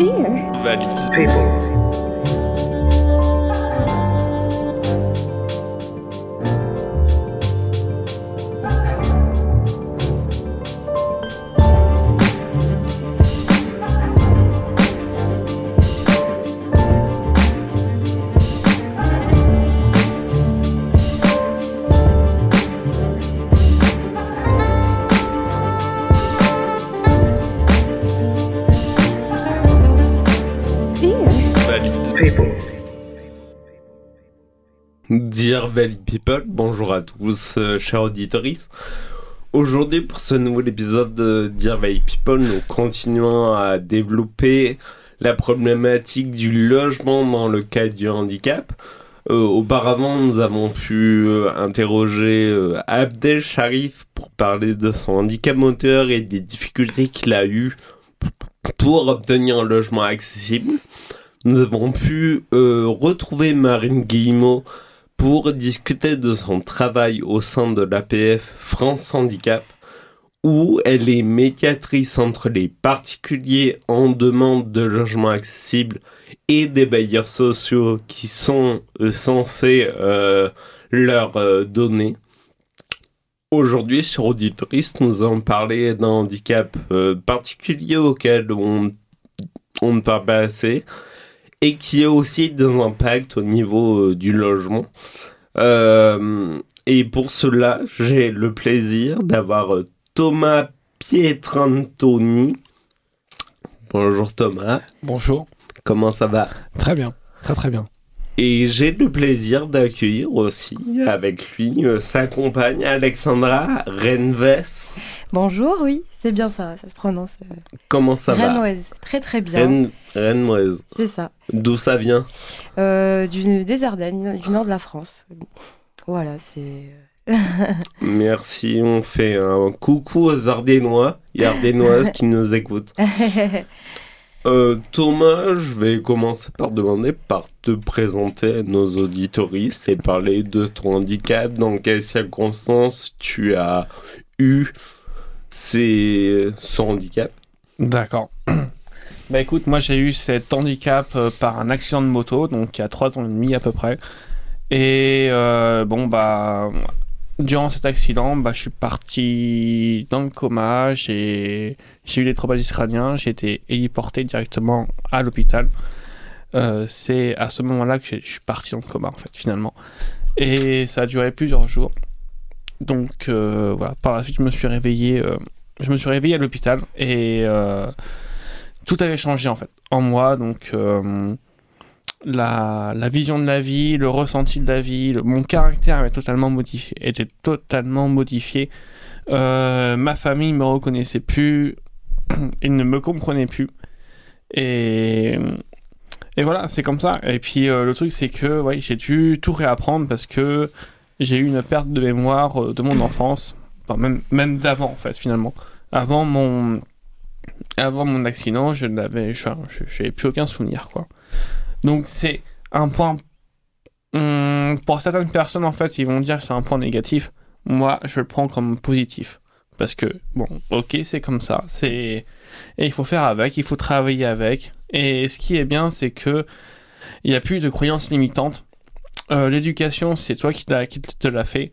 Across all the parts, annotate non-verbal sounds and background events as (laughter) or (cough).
Dear. Valide. People. Bonjour à tous, euh, chers auditeurs. Aujourd'hui, pour ce nouvel épisode de Dear People, nous continuons à développer la problématique du logement dans le cas du handicap. Euh, auparavant, nous avons pu euh, interroger Abdel Sharif pour parler de son handicap moteur et des difficultés qu'il a eues pour obtenir un logement accessible. Nous avons pu retrouver Marine Guillemot pour discuter de son travail au sein de l'APF France Handicap, où elle est médiatrice entre les particuliers en demande de logement accessible et des bailleurs sociaux qui sont euh, censés euh, leur euh, donner. Aujourd'hui, sur Auditoriste, nous allons parler d'un handicap particulier auquel on ne parle pas assez et qui a aussi des impacts au niveau euh, du logement. Euh, et pour cela, j'ai le plaisir d'avoir euh, Thomas Pietrantoni. Bonjour Thomas, Bonjour. comment ça va? Très bien. Très très bien. Et j'ai le plaisir d'accueillir aussi avec lui euh, sa compagne Alexandra Renves. Bonjour, oui, c'est bien ça, ça se prononce. euh, Comment ça va Rennoise, très très bien, Ren- c'est ça. D'où ça vient Euh, du, des Ardennes, du nord de la France. Voilà, c'est... (laughs) Merci, on fait un coucou aux Ardénois et Ardénoises qui nous écoutent. (laughs) Euh, Thomas, je vais commencer par te présenter à nos auditoristes et parler de ton handicap, dans quelles circonstances tu as eu ces... ce handicap? D'accord. (clears throat) bah écoute, moi j'ai eu cet handicap euh, par un accident de moto, donc il y a trois ans et demi à peu près. Et euh, bon bah durant cet accident, bah je suis parti dans le coma, j'ai eu des traumatismes crâniens, j'ai été héliporté directement à l'hôpital. Euh, c'est à ce moment-là que je suis parti dans le coma en fait finalement. Et ça a duré plusieurs jours. Donc euh, voilà, par la suite je me suis réveillé, euh, je me suis réveillé à l'hôpital et tout avait changé en fait en moi. Donc la, la vision de la vie, le ressenti de la vie, le- mon caractère avait totalement modifié, était totalement modifié. Euh, ma famille me reconnaissait plus, (clears throat) ils ne me comprenaient plus. Et, et voilà, c'est comme ça. Et puis euh, le truc, c'est que ouais, j'ai dû tout réapprendre parce que j'ai eu une perte de mémoire euh, de mon (clears throat) enfance, enfin, même, même d'avant en fait, finalement. Avant mon, avant mon accident, je n'avais je- je- j'avais plus aucun souvenir, quoi. Donc c'est un point. hum, pour certaines personnes, en fait, ils vont dire que c'est un point négatif. Moi, je le prends comme positif. Parce que, bon, ok, c'est comme ça. C'est Et il faut faire avec, il faut travailler avec. Et ce qui est bien, c'est que il n'y a plus de croyances limitantes. Euh, L'éducation, c'est toi qui, te l'a fait.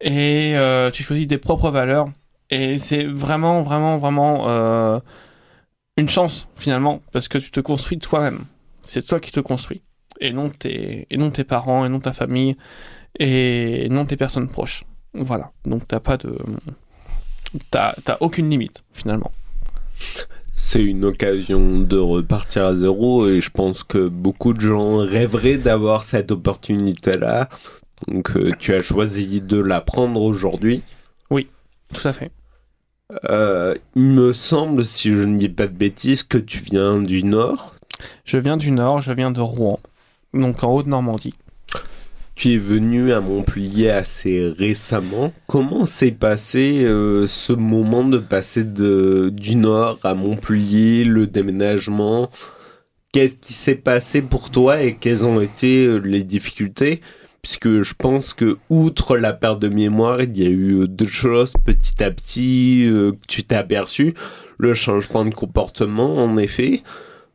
Et euh, tu choisis tes propres valeurs. Et c'est vraiment, vraiment, vraiment euh, une chance, finalement, parce que tu te construis toi-même. C'est toi qui te construis. Et non, tes, et non tes parents, et non ta famille, et non tes personnes proches. Voilà. Donc t'as pas de. T'as t'as aucune limite, finalement. C'est une occasion de repartir à zéro et je pense que beaucoup de gens rêveraient d'avoir cette opportunité-là. Donc euh, tu as choisi de la prendre aujourd'hui. Tout à fait. Euh, il me semble, si je ne dis pas de bêtises, que tu viens du Nord. Je viens du Nord, je viens de Rouen, donc en Haute-Normandie. Tu es venu à Montpellier assez récemment. Comment s'est passé euh, ce moment de passer du Nord à Montpellier, le déménagement? Qu'est-ce qui s'est passé pour toi et quelles ont été euh, les difficultés? Puisque je pense que, outre la perte de mémoire, il y a eu euh, deux choses petit à petit que tu t'es aperçu. Le changement de comportement, en effet.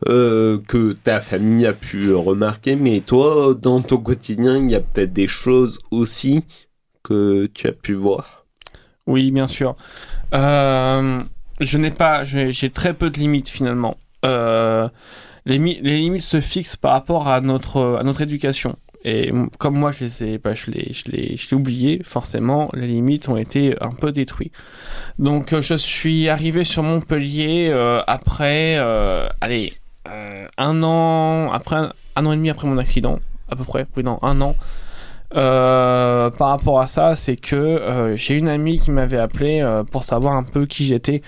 Euh, que ta famille a pu remarquer, mais toi, dans ton quotidien, il y a peut-être des choses aussi que tu as pu voir. Oui, bien sûr. Euh, je n'ai pas, j'ai très peu de limites finalement. Euh, les, mi- les limites se fixent par rapport à notre, à notre éducation. Et comme moi, je les ai, bah, je l'ai, je l'ai oublié, forcément, les limites ont été un peu détruites. Donc, je suis arrivé sur Montpellier après, allez, un an, après un, an et demi après mon accident, à peu près, oui, un an. Euh, par rapport à ça, c'est que euh, j'ai une amie qui m'avait appelé euh, pour savoir un peu qui j'étais.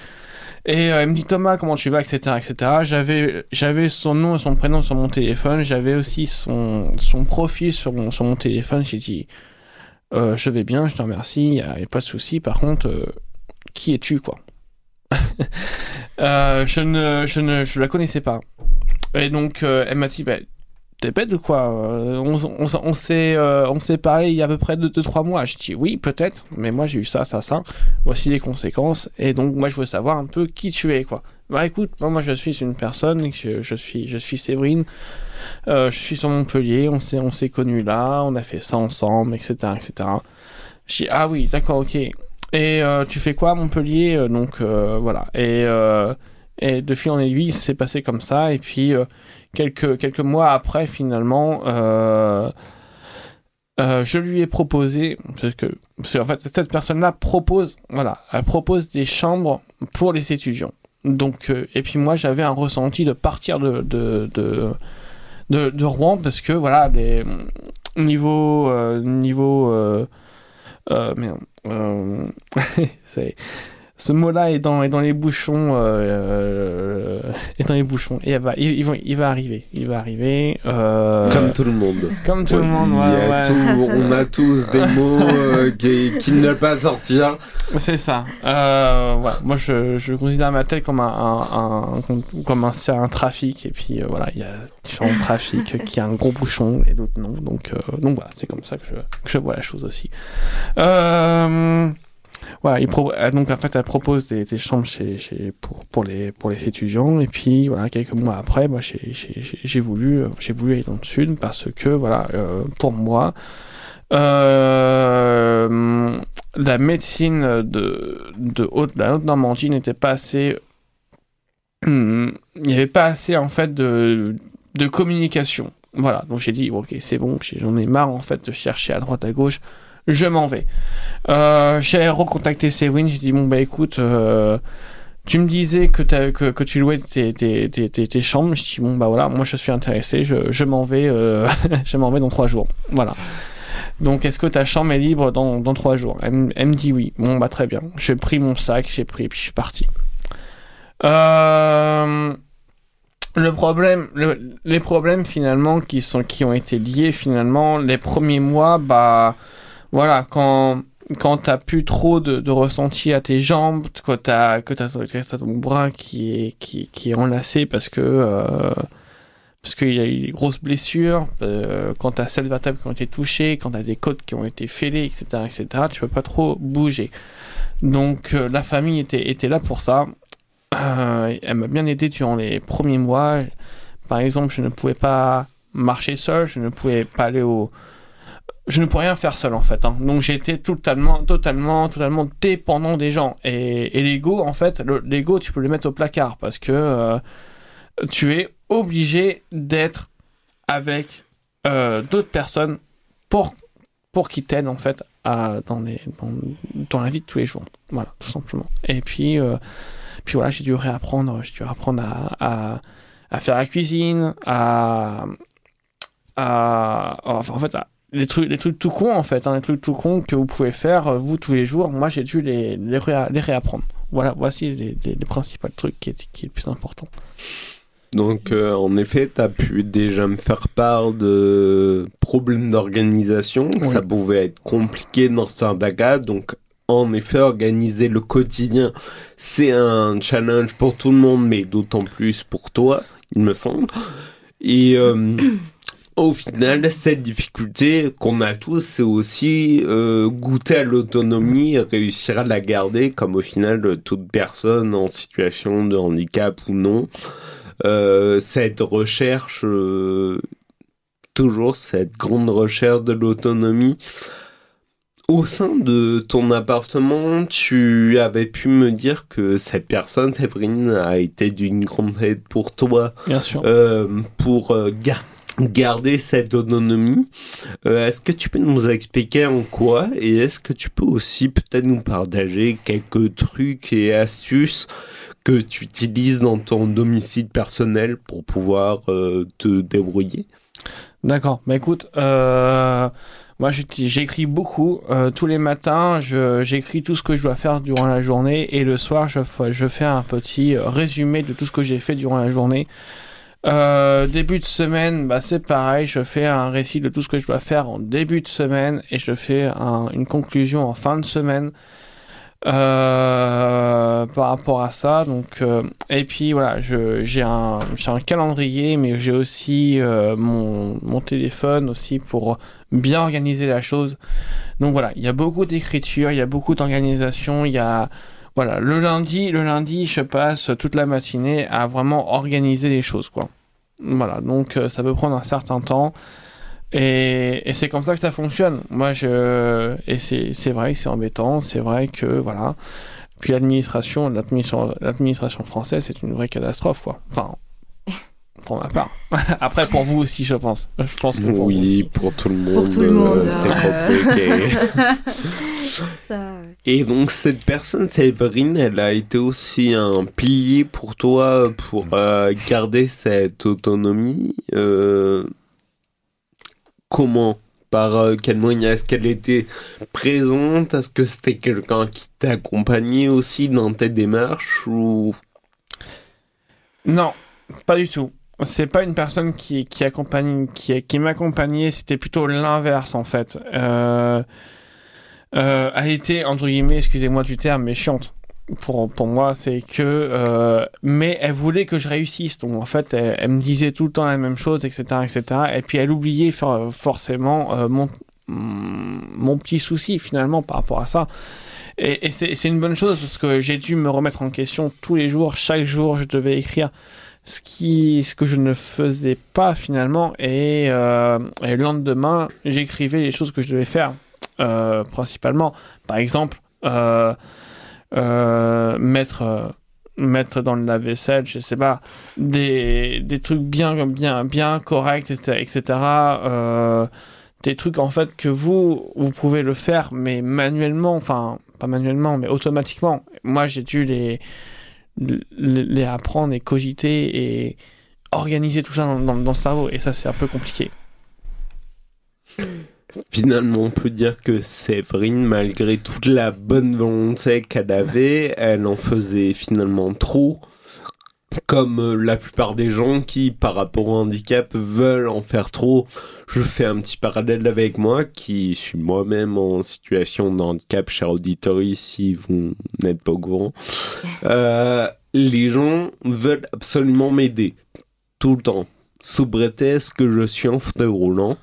Et euh, elle me dit Thomas, comment tu vas, etc., etc. J'avais, j'avais son nom et son prénom sur mon téléphone. J'avais aussi son, son profil sur mon, sur mon téléphone. J'ai dit, euh, je vais bien, je te remercie, il a, a pas de souci. Par contre, euh, qui es-tu, quoi? (laughs) Euh, Je ne, je ne, je la connaissais pas. Et donc, euh, elle m'a dit, bah, t'es bête ou quoi Euh, On, euh, on s'est parlé il y a à peu près 2-3 mois. Je dis, oui, peut-être, mais moi j'ai eu ça, ça, ça. Voici les conséquences. Et donc, moi, je veux savoir un peu qui tu es, quoi. Bah écoute, moi, je suis une personne, je, je suis, je suis Séverine, je suis sur Montpellier, on s'est, on s'est connus là, on a fait ça ensemble, etc., etc. Je dis, ah oui, d'accord, ok. Et tu fais quoi à Montpellier Donc voilà. Et, et de fil en aiguille, c'est passé comme ça. Et puis euh, quelques, quelques mois après, finalement, euh, euh, je lui ai proposé, parce que, qu'en fait, cette personne-là propose, voilà, elle propose des chambres pour les étudiants. Donc, et puis moi, j'avais un ressenti de partir de, de, de, de, Rouen parce que, voilà, les, niveau, euh, niveau, euh, merde, (laughs) c'est, ce mot-là est dans, est dans les bouchons, euh, euh, est dans les bouchons, et elle va, il, il va, il va arriver, il va arriver, euh, Comme tout le monde. comme tout le monde, ouais, ouais. tout- on a tous des (laughs) mots euh, qui, qui ne veulent pas sortir. C'est ça. Euh. Moi, je, je considère ma tête comme un, un, un- comme un, un trafic. Et puis, euh, voilà, il y a différents (laughs) trafics qui a un gros bouchon et d'autres non. Donc, euh, donc voilà, c'est comme ça que je, que je vois la chose aussi. Euh, euh, donc en fait, elle propose des, des chambres pour, les, étudiants. Et puis, quelques mois après, voulu, euh, j'ai voulu aller dans le sud parce que, euh, pour moi, la médecine de, haute, la Haute-Normandie n'était pas assez. Il n'y avait pas assez, en fait, de, communication. Donc j'ai dit, ok, c'est bon, j'en ai marre, de chercher à droite, à gauche, je m'en vais. Euh, j'ai recontacté Sewin, j'ai dit, bon, bah écoute, euh, tu me disais que, tu louais tes, tes, tes, tes, chambres, je dis, bon, bah voilà, moi je suis intéressé, je, m'en vais, euh, (laughs) vais dans trois jours. Voilà. Donc, est-ce que ta chambre est libre dans, trois jours? Elle, elle me dit oui. Bon, bah très bien. J'ai pris mon sac, j'ai pris, puis je suis parti. Le problème, le- les problèmes finalement qui sont qui ont été liés finalement les premiers mois, bah voilà, quand quand t'as plus trop de, de ressenti à tes jambes, quand t'as que t'as t'as ton bras qui est qui est enlacé parce que euh, parce qu'il y a eu des grosses blessures, euh, quand t'as sept vertèbres qui ont été touchées, quand t'as des côtes qui ont été fêlées, etc., etc., tu peux pas trop bouger. Donc euh, la famille était, était là pour ça. Euh, elle m'a bien aidé durant les premiers mois. Par exemple, je ne pouvais pas marcher seul, je ne pouvais pas aller au... Je ne pouvais rien faire seul en fait. hein. Donc j'étais totalement, totalement, totalement dépendant des gens. Et, et l'ego, en fait, le- l'ego, tu peux le mettre au placard parce que euh, tu es obligé d'être avec euh, d'autres personnes pour, pour qu'ils t'aident en fait dans, les, dans, dans la vie de tous les jours. Voilà, tout simplement. Et puis, euh, puis voilà, j'ai dû réapprendre, j'ai dû apprendre à, à, à faire la cuisine, à, à enfin, en fait, à- les trucs, les trucs tout cons en fait, hein, les trucs tout cons que vous pouvez faire euh, vous tous les jours. Moi, j'ai dû les, les, réa- les réapprendre. Voilà, voici les, les, les principaux trucs qui est, qui est le plus important. Donc, euh, en effet, tu as pu déjà me faire part de problèmes d'organisation. Oui. Ça pouvait être compliqué dans certains cas. Donc, en effet, organiser le quotidien, c'est un challenge pour tout le monde, mais d'autant plus pour toi, il me semble. Et euh, au final, cette difficulté qu'on a tous, c'est aussi euh, goûter à l'autonomie, réussir à la garder, comme au final toute personne en situation de handicap ou non euh, cette recherche, euh, toujours cette grande recherche de l'autonomie. Au sein de ton appartement, tu avais pu me dire que cette personne, Séverine, a été d'une grande aide pour toi, Bien sûr. euh, pour euh, gar- garder cette autonomie. Euh, est-ce que tu peux nous expliquer en quoi et est-ce que tu peux aussi peut-être nous partager quelques trucs et astuces que tu utilises dans ton domicile personnel pour pouvoir euh, te débrouiller? D'accord. Bah écoute, euh, moi j'écris beaucoup. Euh, tous les matins, j'écris tout ce que je dois faire durant la journée et le soir, je, je fais un petit résumé de tout ce que j'ai fait durant la journée. Euh, début de semaine, bah c'est pareil, je fais un récit de tout ce que je dois faire en début de semaine et je fais un- une conclusion en fin de semaine. Euh, par rapport à ça donc euh, et puis voilà j'ai un un calendrier mais j'ai aussi euh, mon mon téléphone aussi pour bien organiser la chose donc voilà il y a beaucoup d'écriture il y a beaucoup d'organisation il y a voilà le lundi le lundi je passe toute la matinée à vraiment organiser les choses quoi voilà donc euh, ça peut prendre un certain temps et, et c'est comme ça que ça fonctionne. Moi, je et c'est c'est vrai que c'est embêtant, c'est vrai que voilà. Puis l'administration, l'administration, française, c'est une vraie catastrophe, quoi. Enfin, (laughs) pour ma part. (laughs) Après, pour vous aussi, je pense. Je pense que pour vous Oui, aussi. pour tout le monde, tout le monde, c'est euh. compliqué. (laughs) Ça, ouais. Et donc cette personne, Séverine, elle a été aussi un pilier pour toi pour euh, garder cette autonomie. euh, comment? Par euh, quel moyen? Est-ce qu'elle était présente? Est-ce que c'était quelqu'un qui t'accompagnait aussi dans tes démarches ou? Non, pas du tout. C'est pas une personne qui, qui accompagne, qui, qui m'accompagnait, c'était plutôt l'inverse en fait. Euh, euh, elle était, entre guillemets, excusez-moi du terme, mais chiante. Pour, pour moi, c'est que. euh, mais elle voulait que je réussisse. Donc en fait, elle, me disait tout le temps la même chose, etc. etc. Et puis elle oubliait for- forcément euh, mon, mon petit souci finalement par rapport à ça. Et, et c'est une bonne chose parce que j'ai dû me remettre en question tous les jours. Chaque jour, je devais écrire ce, qui, ce que je ne faisais pas finalement. Et, euh, et le lendemain, j'écrivais les choses que je devais faire euh, principalement. Par exemple, euh, euh, mettre, mettre dans le lave-vaisselle, je sais pas, des, des trucs bien, bien, bien corrects, etc. des trucs en fait que vous, vous pouvez le faire, mais manuellement, enfin, pas manuellement, mais automatiquement. Moi, j'ai dû les, les, les apprendre et cogiter et organiser tout ça dans, dans, dans le cerveau. Et ça, c'est un peu compliqué. Finalement, on peut dire que Séverine, malgré toute la bonne volonté qu'elle avait, elle en faisait finalement trop. Comme euh, la plupart des gens qui, par rapport au handicap, veulent en faire trop. Je fais un petit parallèle avec moi, qui suis moi-même en situation de handicap, cher auditory, si vous n'êtes pas au courant. Euh, les gens veulent absolument m'aider. Tout le temps. Sous prétexte que je suis en fauteuil roulant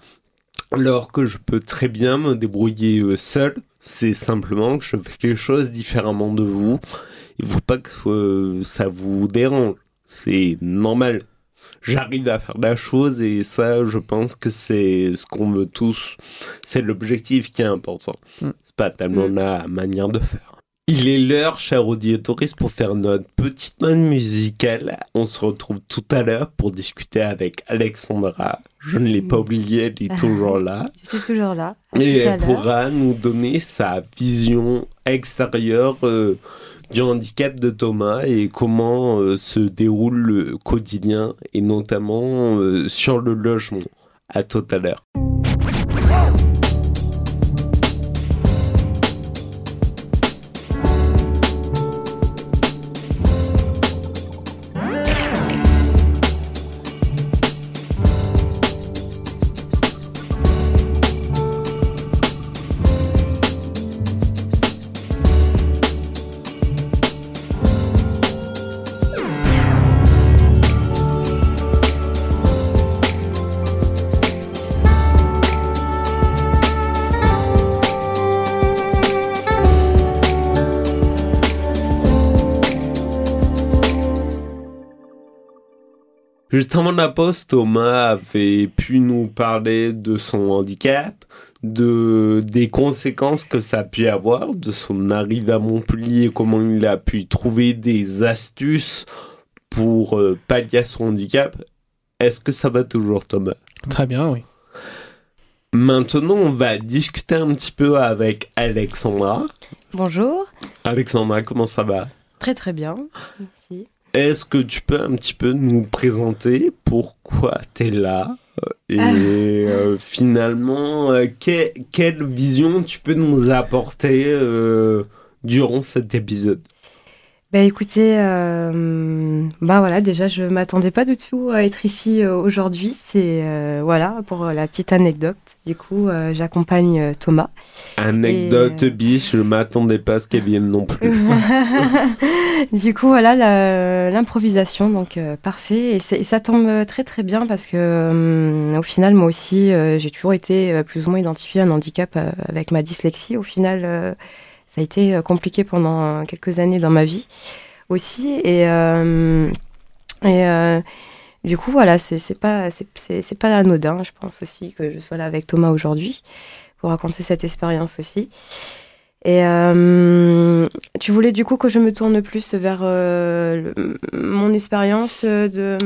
alors que je peux très bien me débrouiller euh, seul. C'est simplement que je fais les choses différemment de vous. Il ne faut pas que euh, ça vous dérange. C'est normal. J'arrive à faire la chose et ça, je pense que c'est ce qu'on veut tous. C'est l'objectif qui est important. Mm. C'est pas tellement Mm. la manière de faire. Il est l'heure, chers auditeurs, pour faire notre petite main musicale. On se retrouve tout à l'heure pour discuter avec Alexandra. Je ne l'ai pas oublié, elle est toujours là. Je suis toujours là. Et elle pourra nous donner sa vision extérieure euh, du handicap de Thomas et comment euh, se déroule le quotidien et notamment euh, sur le logement. À tout à l'heure. Juste avant la pause, Thomas avait pu nous parler de son handicap, de des conséquences que ça a pu avoir, de son arrivée à Montpellier, comment il a pu trouver des astuces pour euh, pallier à son handicap. Est-ce que ça va toujours, Thomas? Très bien, oui. Maintenant, on va discuter un petit peu avec Alexandra. Bonjour. Alexandra, comment ça va? Très très bien. Merci. Est-ce que tu peux un petit peu nous présenter pourquoi tu es là et Ah. euh, finalement euh, que- quelle vision tu peux nous apporter euh, durant cet épisode? Bah écoutez, euh, bah voilà, déjà je m'attendais pas du tout à être ici euh, aujourd'hui. C'est euh, voilà pour la petite anecdote. Du coup, euh, j'accompagne Thomas. Anecdote Et, biche, je m'attendais pas à ce qu'elle vienne non plus. (laughs) du coup, voilà l'improvisation, donc parfait. Et, et ça tombe très très bien parce que au final, moi aussi, j'ai toujours été plus ou moins identifiée un handicap avec ma dyslexie. Au final, ça a été euh, compliqué pendant quelques années dans ma vie aussi. Et, euh, et euh, du coup, voilà, c'est pas, pas anodin, je pense aussi, que je sois là avec Thomas aujourd'hui pour raconter cette expérience aussi. Et euh, tu voulais du coup que je me tourne plus vers euh, mon expérience de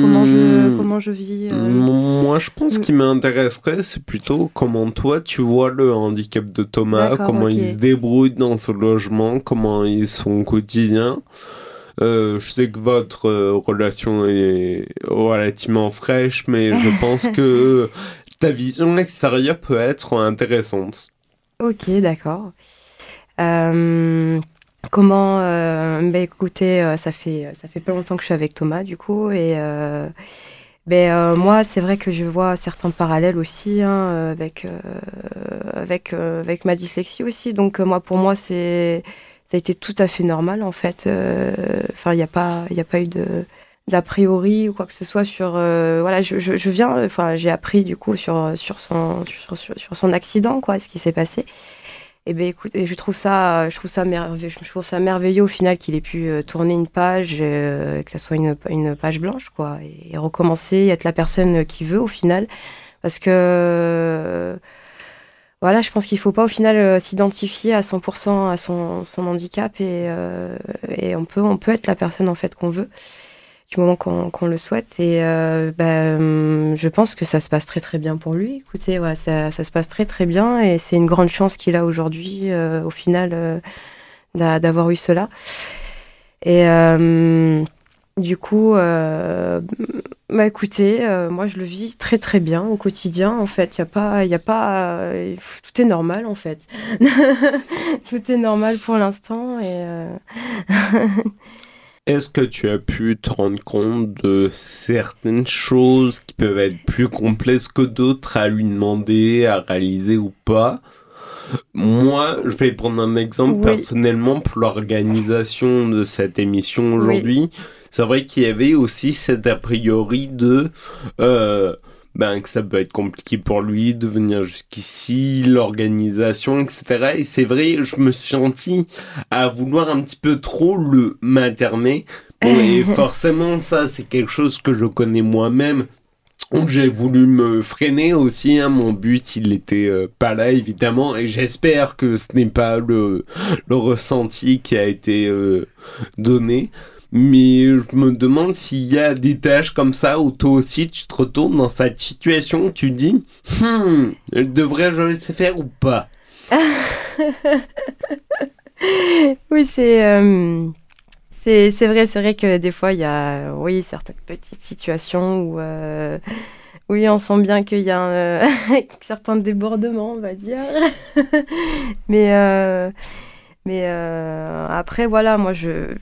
comment je Hmm. comment je vis. euh, Moi, je pense ce qui m'intéresserait, c'est plutôt comment toi tu vois le handicap de Thomas, comment ok. il se débrouille dans son logement, comment est son quotidien. Euh, je sais que votre euh, relation est relativement fraîche, mais je (laughs) pense que ta vision extérieure peut être intéressante. Ok, d'accord. Euh, comment bah, écoutez, euh, ça fait ça fait pas longtemps que je suis avec Thomas du coup et euh, ben, euh, moi c'est vrai que je vois certains parallèles aussi hein, avec euh, avec euh, avec ma dyslexie aussi. Donc moi pour moi c'est ça a été tout à fait normal en fait. Enfin il n'y a pas il y a pas eu de d'a priori ou quoi que ce soit sur voilà je, je, je viens enfin j'ai appris du coup sur sur son sur son accident quoi ce qui s'est passé et ben écoute je trouve ça je trouve ça merveilleux je trouve ça merveilleux au final qu'il ait pu euh, tourner une page euh, que ça soit une, une page blanche quoi et, recommencer être la personne qui veut au final. Parce que voilà, je pense qu'il faut pas au final euh, s'identifier à 100% à son, son handicap et, et on peut on peut être la personne en fait qu'on veut du moment qu'on le souhaite. Et euh, bah, hum, je pense que ça se passe très très bien pour lui. Écoutez, ouais, ça, ça se passe très très bien et c'est une grande chance qu'il a aujourd'hui, euh, au final, euh, d'a- d'avoir eu cela. Et euh, du coup, bah écoutez, moi je le vis très très bien au quotidien. En fait, il y a pas, a pas, tout est normal en fait. (laughs) tout est normal pour l'instant et. (laughs) Est-ce que tu as pu te rendre compte de certaines choses qui peuvent être plus complexes que d'autres à lui demander, à réaliser ou pas? Moi, je vais prendre un exemple Oui. personnellement pour l'organisation de cette émission aujourd'hui. C'est vrai qu'il y avait aussi cet a priori de... euh, ben, que ça peut être compliqué pour lui de venir jusqu'ici, l'organisation, etc. Et c'est vrai, je me suis senti à vouloir un petit peu trop le materner. Bon, et (laughs) forcément, ça, c'est quelque chose que je connais moi-même. Donc j'ai voulu me freiner aussi. hein. Mon but, il était euh, pas là, évidemment. Et j'espère que ce n'est pas le, le ressenti qui a été euh, donné. Mais je me demande s'il y a des tâches comme ça où toi aussi tu te retournes dans cette situation où tu dis Hmm, devrais-je laisser faire ou pas? (laughs) Oui, c'est euh, c'est vrai, c'est vrai que des fois il y a oui certaines petites situations où euh, oui on sent bien qu'il y a un, (laughs) euh, certains débordements, on va dire. (laughs) mais euh, mais euh, après voilà, moi je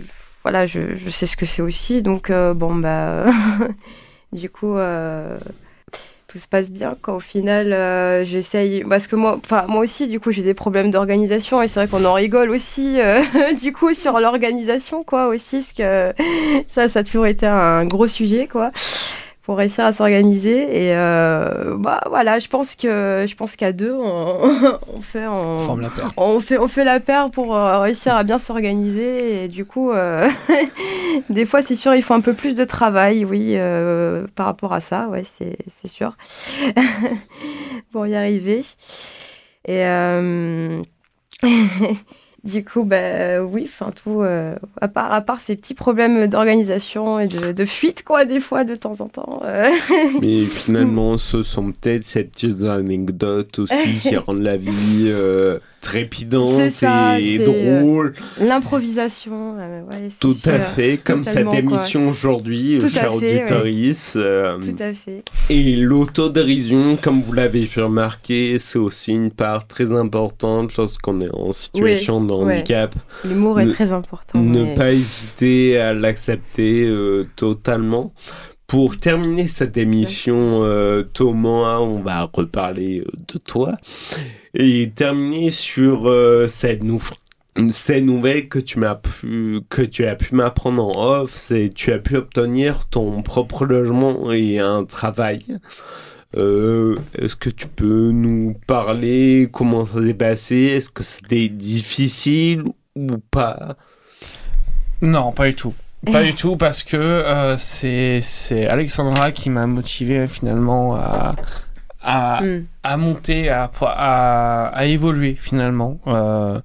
voilà je, sais ce que c'est aussi, donc euh, bon bah (laughs) du coup. euh, tout se passe bien quand au final euh, j'essaye parce que moi moi aussi du coup j'ai des problèmes d'organisation et c'est vrai qu'on en rigole aussi (laughs) du coup sur l'organisation quoi aussi parce que ça ça a toujours été un gros sujet quoi pour réussir à s'organiser. Et euh, bah, voilà, je pense que je pense qu'à deux, on, (laughs) on fait on, Forme la paire. on fait on fait la paire pour euh, réussir à bien s'organiser. Et du coup, euh, (laughs) des fois, c'est sûr, il faut un peu plus de travail, oui, euh, par rapport à ça, ouais, c'est c'est sûr, (laughs) pour y arriver. Et du coup, bah oui, enfin tout, euh, à part à part ces petits problèmes d'organisation et de, de fuite, quoi, des fois, de temps en temps. euh. (laughs) Mais (laughs) finalement, ce sont peut-être ces petites anecdotes aussi qui (laughs) rendent la vie euh, trépidante ça, et c'est, drôle. L'improvisation, euh, ouais, Tout à fait, comme cette émission aujourd'hui, fait, ouais. auditories. euh, Tout à fait. Et l'autodérision, comme vous l'avez pu remarquer, c'est aussi une part très importante lorsqu'on est en situation de ouais. handicap. L'humour est très important. Ne mais- pas hésiter à l'accepter euh, totalement. Pour terminer cette émission, euh, Thomas, on va reparler euh, de toi et terminer sur euh, cette, nou- cette nouvelle que tu m'as pu que tu as pu m'apprendre en off, c'est tu as pu obtenir ton propre logement et un travail. Euh, Est-ce que tu peux nous parler comment ça s'est passé? Est-ce que c'était difficile ou pas? Non, pas du tout. Pas du tout parce que euh, c'est Alexandra qui m'a motivé finalement à à, Hmm. à monter, à, à, à évoluer finalement. Euh,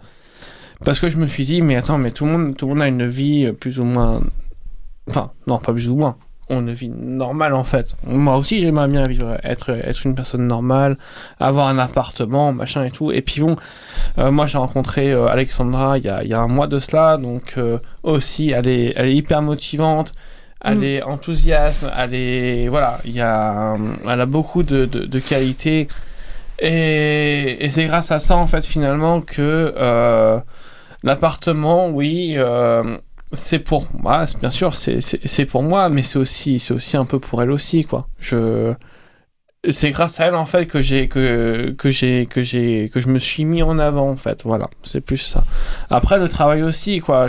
parce que je me suis dit, mais attends, mais tout le monde, tout le monde a une vie euh, plus ou moins. Enfin, non, pas plus ou moins. On une vie normale en fait. Moi aussi, j'aimerais bien vivre, être, être une personne normale, avoir un appartement, machin et tout. Et puis bon, euh, moi j'ai rencontré euh, Alexandra il y, a, il y a un mois de cela, donc euh, aussi elle est, elle est hyper motivante. Elle Mm. est enthousiasme, elle est voilà, il y a, elle a beaucoup de, de, de qualités et, et c'est grâce à ça en fait finalement que euh, l'appartement, oui, euh, c'est pour moi, c'est- bien sûr, c'est- pour moi, mais c'est aussi, c'est aussi un peu pour elle aussi, quoi. Je, c'est grâce à elle en fait que j'ai que que j'ai que j'ai que je me suis mis en avant en fait. Voilà, c'est plus ça. Après le travail aussi, quoi.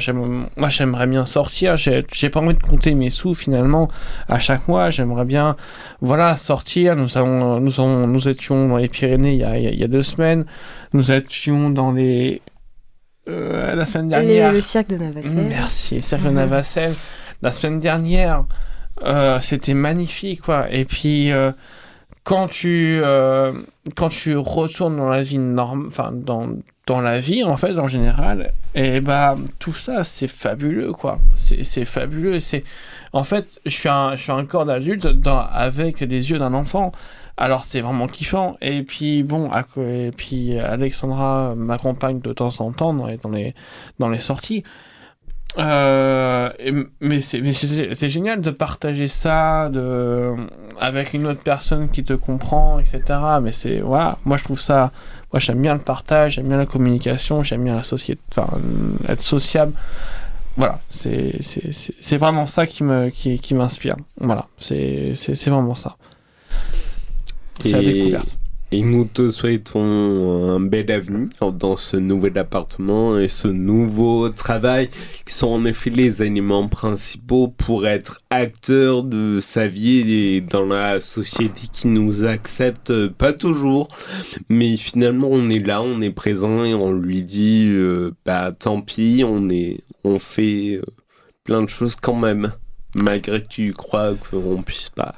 Moi j'aimerais bien sortir. J'ai pas envie de compter mes sous finalement à chaque mois. J'aimerais bien, voilà, sortir. Nous avons, nous avons, nous étions dans les Pyrénées il y a- il y a deux semaines. Nous étions dans les euh, la semaine Et dernière. le cirque de Navacelle. Merci, Serge Mhm. Navacelle. La semaine dernière, euh, c'était magnifique, quoi. Et puis, euh, quand tu euh, quand tu retournes dans la vie normale, enfin dans dans la vie en fait en général, et bah tout ça c'est fabuleux, quoi. C'est fabuleux. C'est en fait, je suis un je suis un corps d'adulte avec les yeux d'un enfant. Alors c'est vraiment kiffant. Et puis bon, et puis Alexandra m'accompagne de temps en temps dans les, dans les, dans les sorties. Euh, et- mais c'est génial de partager ça de, avec une autre personne qui te comprend, etc. Mais c'est voilà, moi je trouve ça, moi j'aime bien le partage, j'aime bien la communication, j'aime bien être sociable. Voilà, c'est vraiment ça qui me qui, qui m'inspire. Voilà, c'est vraiment ça. C'est la Et- découverte. Et nous te souhaitons un bel avenir dans ce nouvel appartement et ce nouveau travail qui sont en effet les éléments principaux pour être acteur de sa vie et dans la société qui nous accepte euh, pas toujours mais finalement on est là on est présent et on lui dit euh, bah tant pis on est on fait euh, plein de choses quand même malgré que tu crois qu'on puisse pas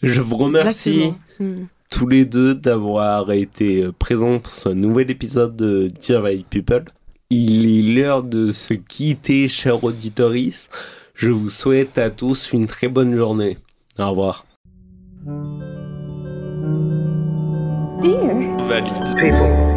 je vous remercie Exactement. Hmm. tous les deux d'avoir été euh, présents pour ce nouvel épisode de Dear White People. Il est l'heure de se quitter, chers auditoris. Je vous souhaite à tous une très bonne journée. Au revoir. Dear Valide. people.